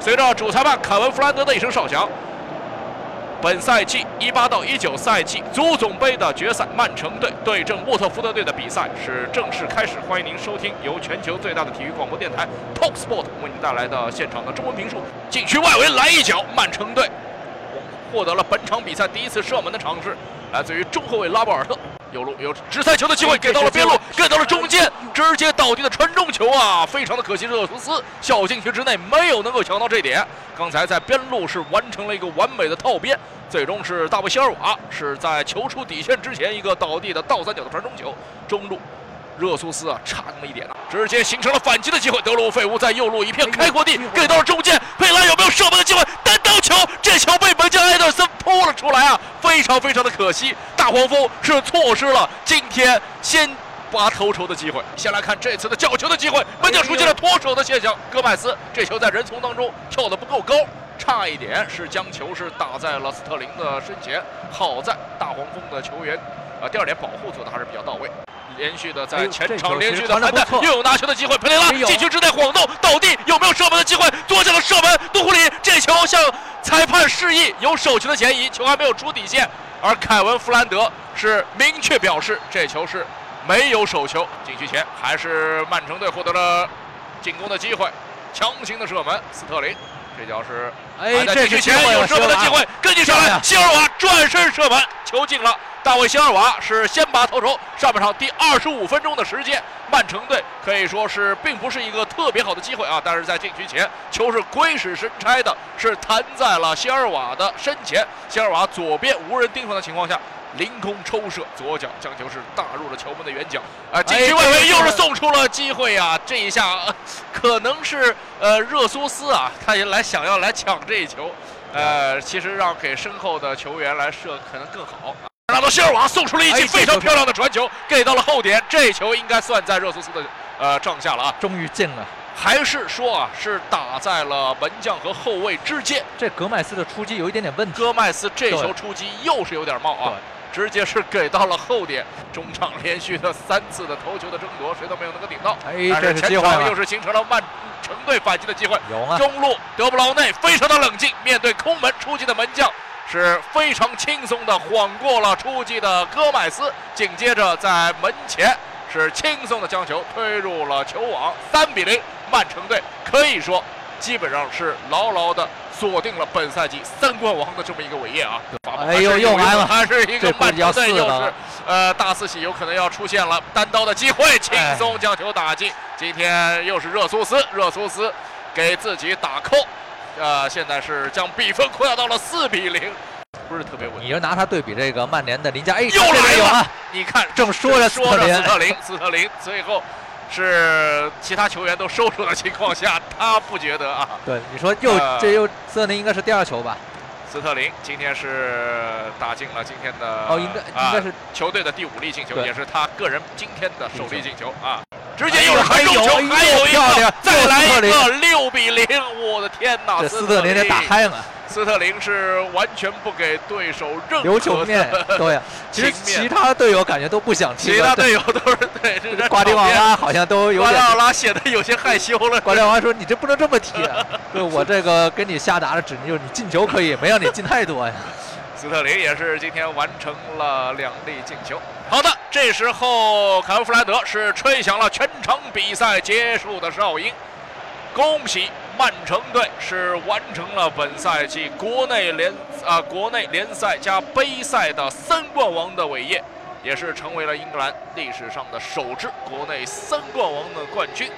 随着主裁判凯文·弗兰德的一声哨响，本赛季一八到一九赛季足总杯的决赛，曼城队对阵沃特福德队的比赛是正式开始。欢迎您收听由全球最大的体育广播电台 TalkSport 为您带来的现场的中文评述。禁区外围来一脚，曼城队获得了本场比赛第一次射门的尝试，来自于中后卫拉波尔特。右路有直塞球的机会，给到了边路，给到了中间，直接倒地的传中球啊！非常的可惜，热苏斯小禁区之内没有能够抢到这点。刚才在边路是完成了一个完美的套边，最终是大卫希尔瓦是在球出底线之前一个倒地的倒三角的传中球，中路。热苏斯啊，差那么一点啊，直接形成了反击的机会。德鲁费乌在右路一片开阔地，给到了中间，佩莱有没有射门的机会？单刀球，这球被门将埃德森扑了出来啊，非常非常的可惜。大黄蜂是错失了今天先拔头筹的机会。先来看这次的角球的机会，门将出现了脱手的现象。戈麦斯这球在人丛当中跳得不够高，差一点是将球是打在了斯特林的身前。好在大黄蜂的球员，啊，第二点保护做的还是比较到位。连续的在前场连续的盘带，又有拿球的机会。佩雷拉禁区之内晃动倒地，有没有射门的机会？做下了射门，杜库里这球向裁判示意有手球的嫌疑，球还没有出底线。而凯文·弗兰德是明确表示这球是没有手球。禁区前还是曼城队获得了进攻的机会，强行的射门，斯特林这脚是哎，禁区前有射门的机会，跟进上来，希尔瓦转身射门，球进了。大卫·希尔瓦是先拔头筹。上半场第二十五分钟的时间，曼城队可以说是并不是一个特别好的机会啊。但是在禁区前，球是鬼使神差的，是弹在了希尔瓦的身前。希尔瓦左边无人盯防的情况下，凌空抽射，左脚将球是打入了球门的远角。啊，禁区外围又是送出了机会啊！这一下可能是呃热苏斯啊，他也来想要来抢这一球。呃，其实让给身后的球员来射可能更好。拿到希尔瓦送出了一记非常漂亮的传球，给到了后点，这球应该算在热苏斯的呃账下了啊！终于进了，还是说啊，是打在了门将和后卫之间。这格麦斯的出击有一点点问题，格麦斯这球出击又是有点冒啊，直接是给到了后点，中场连续的三次的头球的争夺，谁都没有能够顶到。哎，这是前场又是形成了曼城队反击的机会。有啊，中路德布劳内非常的冷静，面对空门出击的门将。是非常轻松的晃过了出击的戈麦斯，紧接着在门前是轻松的将球推入了球网，三比零，曼城队可以说基本上是牢牢的锁定了本赛季三冠王的这么一个伟业啊！哎呦，又来了，还是一个曼城队又是呃大四喜有可能要出现了单刀的机会，轻松将球打进。今天又是热苏斯，热苏斯给自己打 call。呃，现在是将比分扩大到了四比零，不是特别稳。你就拿他对比这个曼联的林加，哎，又来了！你看，正说着说着斯特林，斯特林最后是其他球员都收手的情况下，他不觉得啊。对，你说又这又斯特林应该是第二球吧？斯特林今天是打进了今天的哦，应该应该是球队的第五粒进球，也是他个人今天的首粒进球啊。直接又是传中球，还有一个，再来一个六比零！我的天哪，斯特林打嗨了。斯特林是完全不给对手任何留球面，对呀。其实其他队友感觉都不想踢。其他队友都是对，瓜迪奥拉好像都有点。瓜迪奥拉显得有些害羞了。瓜迪奥拉说：“你这不能这么踢，对我这个跟你下达的指令就是你进球可以，没让你进太多呀。”斯特林也是今天完成了两粒进球。好的，这时候凯文·弗莱德是吹响了全场比赛结束的哨音，恭喜曼城队是完成了本赛季国内联啊国内联赛加杯赛的三冠王的伟业，也是成为了英格兰历史上的首支国内三冠王的冠军。